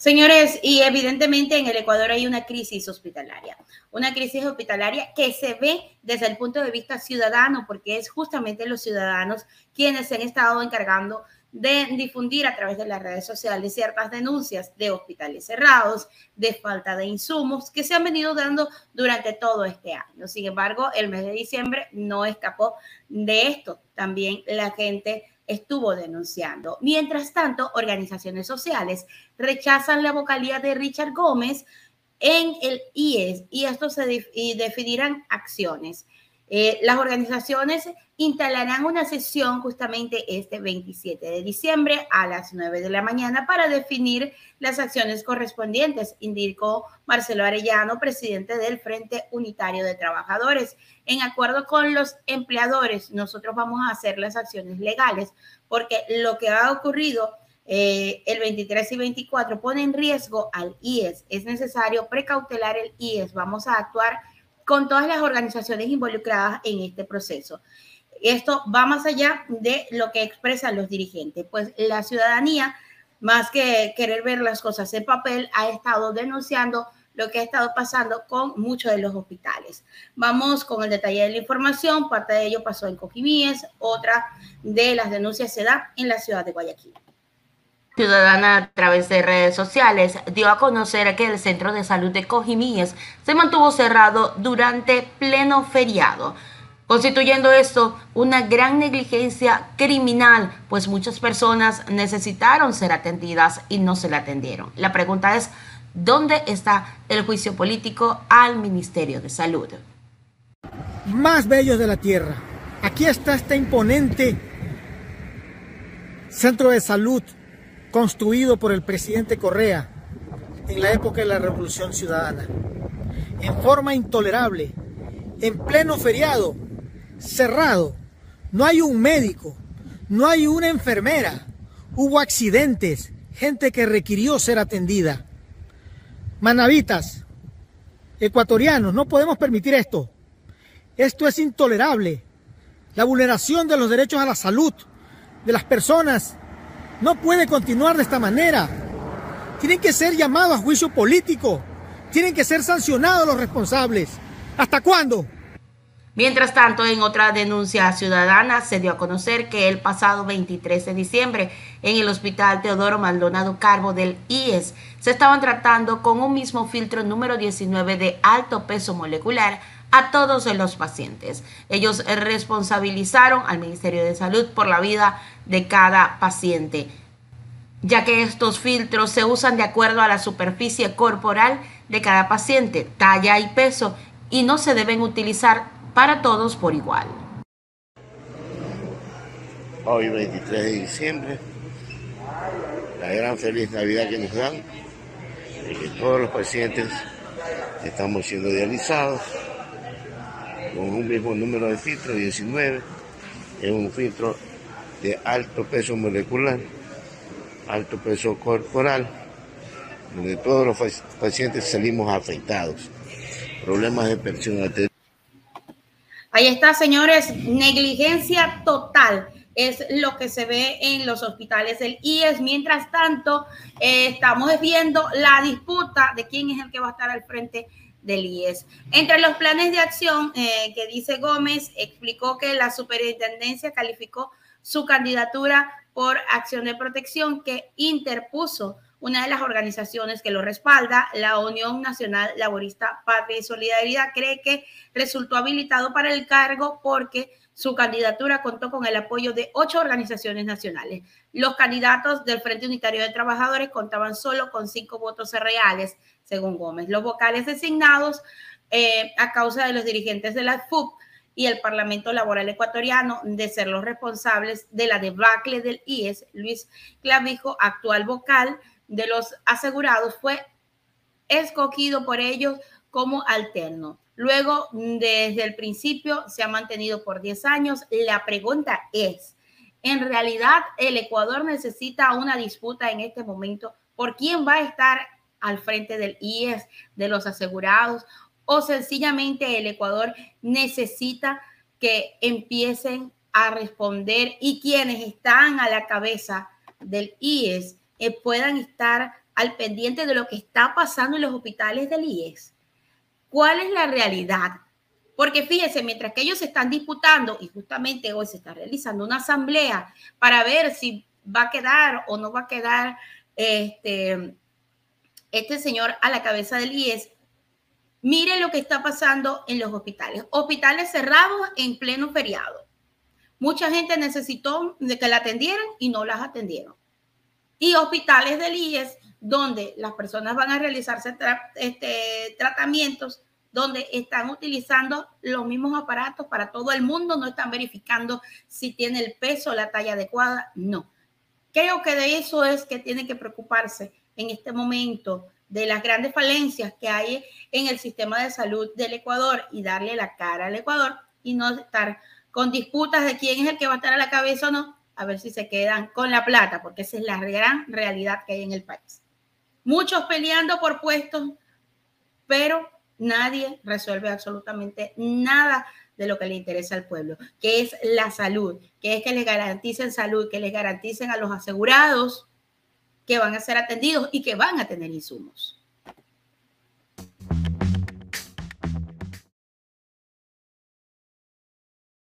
Señores, y evidentemente en el Ecuador hay una crisis hospitalaria, una crisis hospitalaria que se ve desde el punto de vista ciudadano, porque es justamente los ciudadanos quienes se han estado encargando de difundir a través de las redes sociales ciertas denuncias de hospitales cerrados, de falta de insumos que se han venido dando durante todo este año. Sin embargo, el mes de diciembre no escapó de esto. También la gente estuvo denunciando. Mientras tanto, organizaciones sociales rechazan la vocalía de Richard Gómez en el IES y esto se definirán acciones. Eh, las organizaciones instalarán una sesión justamente este 27 de diciembre a las 9 de la mañana para definir las acciones correspondientes, indicó Marcelo Arellano, presidente del Frente Unitario de Trabajadores. En acuerdo con los empleadores, nosotros vamos a hacer las acciones legales porque lo que ha ocurrido eh, el 23 y 24 pone en riesgo al IES. Es necesario precautelar el IES. Vamos a actuar con todas las organizaciones involucradas en este proceso. Esto va más allá de lo que expresan los dirigentes, pues la ciudadanía, más que querer ver las cosas en papel, ha estado denunciando lo que ha estado pasando con muchos de los hospitales. Vamos con el detalle de la información, parte de ello pasó en Cojimíes, otra de las denuncias se da en la ciudad de Guayaquil. Ciudadana a través de redes sociales dio a conocer que el centro de salud de Cojimíes se mantuvo cerrado durante pleno feriado, constituyendo esto una gran negligencia criminal, pues muchas personas necesitaron ser atendidas y no se le atendieron. La pregunta es, ¿dónde está el juicio político al Ministerio de Salud? Más bellos de la tierra. Aquí está este imponente centro de salud construido por el presidente Correa en la época de la Revolución Ciudadana. En forma intolerable, en pleno feriado, cerrado, no hay un médico, no hay una enfermera, hubo accidentes, gente que requirió ser atendida. Manavitas, ecuatorianos, no podemos permitir esto. Esto es intolerable. La vulneración de los derechos a la salud de las personas no puede continuar de esta manera. Tienen que ser llamados a juicio político. Tienen que ser sancionados los responsables. ¿Hasta cuándo? Mientras tanto, en otra denuncia ciudadana se dio a conocer que el pasado 23 de diciembre en el Hospital Teodoro Maldonado Carbo del IES se estaban tratando con un mismo filtro número 19 de alto peso molecular a todos los pacientes. Ellos responsabilizaron al Ministerio de Salud por la vida de cada paciente, ya que estos filtros se usan de acuerdo a la superficie corporal de cada paciente, talla y peso, y no se deben utilizar para todos por igual. Hoy 23 de diciembre, la gran feliz Navidad que nos dan, y que todos los pacientes estamos siendo dializados con un mismo número de filtros, 19, es un filtro de alto peso molecular, alto peso corporal, donde todos los pacientes salimos afectados. Problemas de presión arterial. Ahí está, señores, negligencia total es lo que se ve en los hospitales del IES. Mientras tanto, eh, estamos viendo la disputa de quién es el que va a estar al frente del IES. Entre los planes de acción eh, que dice Gómez, explicó que la superintendencia calificó su candidatura por acción de protección que interpuso una de las organizaciones que lo respalda, la Unión Nacional Laborista Patria y Solidaridad, cree que resultó habilitado para el cargo porque su candidatura contó con el apoyo de ocho organizaciones nacionales. Los candidatos del Frente Unitario de Trabajadores contaban solo con cinco votos reales, según Gómez. Los vocales designados eh, a causa de los dirigentes de la FUP y el Parlamento Laboral Ecuatoriano de ser los responsables de la debacle del IES, Luis Clavijo, actual vocal de los asegurados, fue escogido por ellos como alterno. Luego, desde el principio, se ha mantenido por 10 años. La pregunta es, ¿en realidad el Ecuador necesita una disputa en este momento por quién va a estar al frente del IES, de los asegurados, o sencillamente el Ecuador necesita que empiecen a responder y quienes están a la cabeza del IES eh, puedan estar al pendiente de lo que está pasando en los hospitales del IES. ¿Cuál es la realidad? Porque fíjense, mientras que ellos están disputando, y justamente hoy se está realizando una asamblea para ver si va a quedar o no va a quedar este, este señor a la cabeza del IES, mire lo que está pasando en los hospitales. Hospitales cerrados en pleno feriado. Mucha gente necesitó de que la atendieran y no las atendieron. Y hospitales del IES donde las personas van a realizarse este, tratamientos donde están utilizando los mismos aparatos para todo el mundo, no están verificando si tiene el peso, la talla adecuada, no. Creo que de eso es que tiene que preocuparse en este momento de las grandes falencias que hay en el sistema de salud del Ecuador y darle la cara al Ecuador y no estar con disputas de quién es el que va a estar a la cabeza o no, a ver si se quedan con la plata, porque esa es la gran realidad que hay en el país. Muchos peleando por puestos, pero nadie resuelve absolutamente nada de lo que le interesa al pueblo, que es la salud, que es que les garanticen salud, que les garanticen a los asegurados que van a ser atendidos y que van a tener insumos.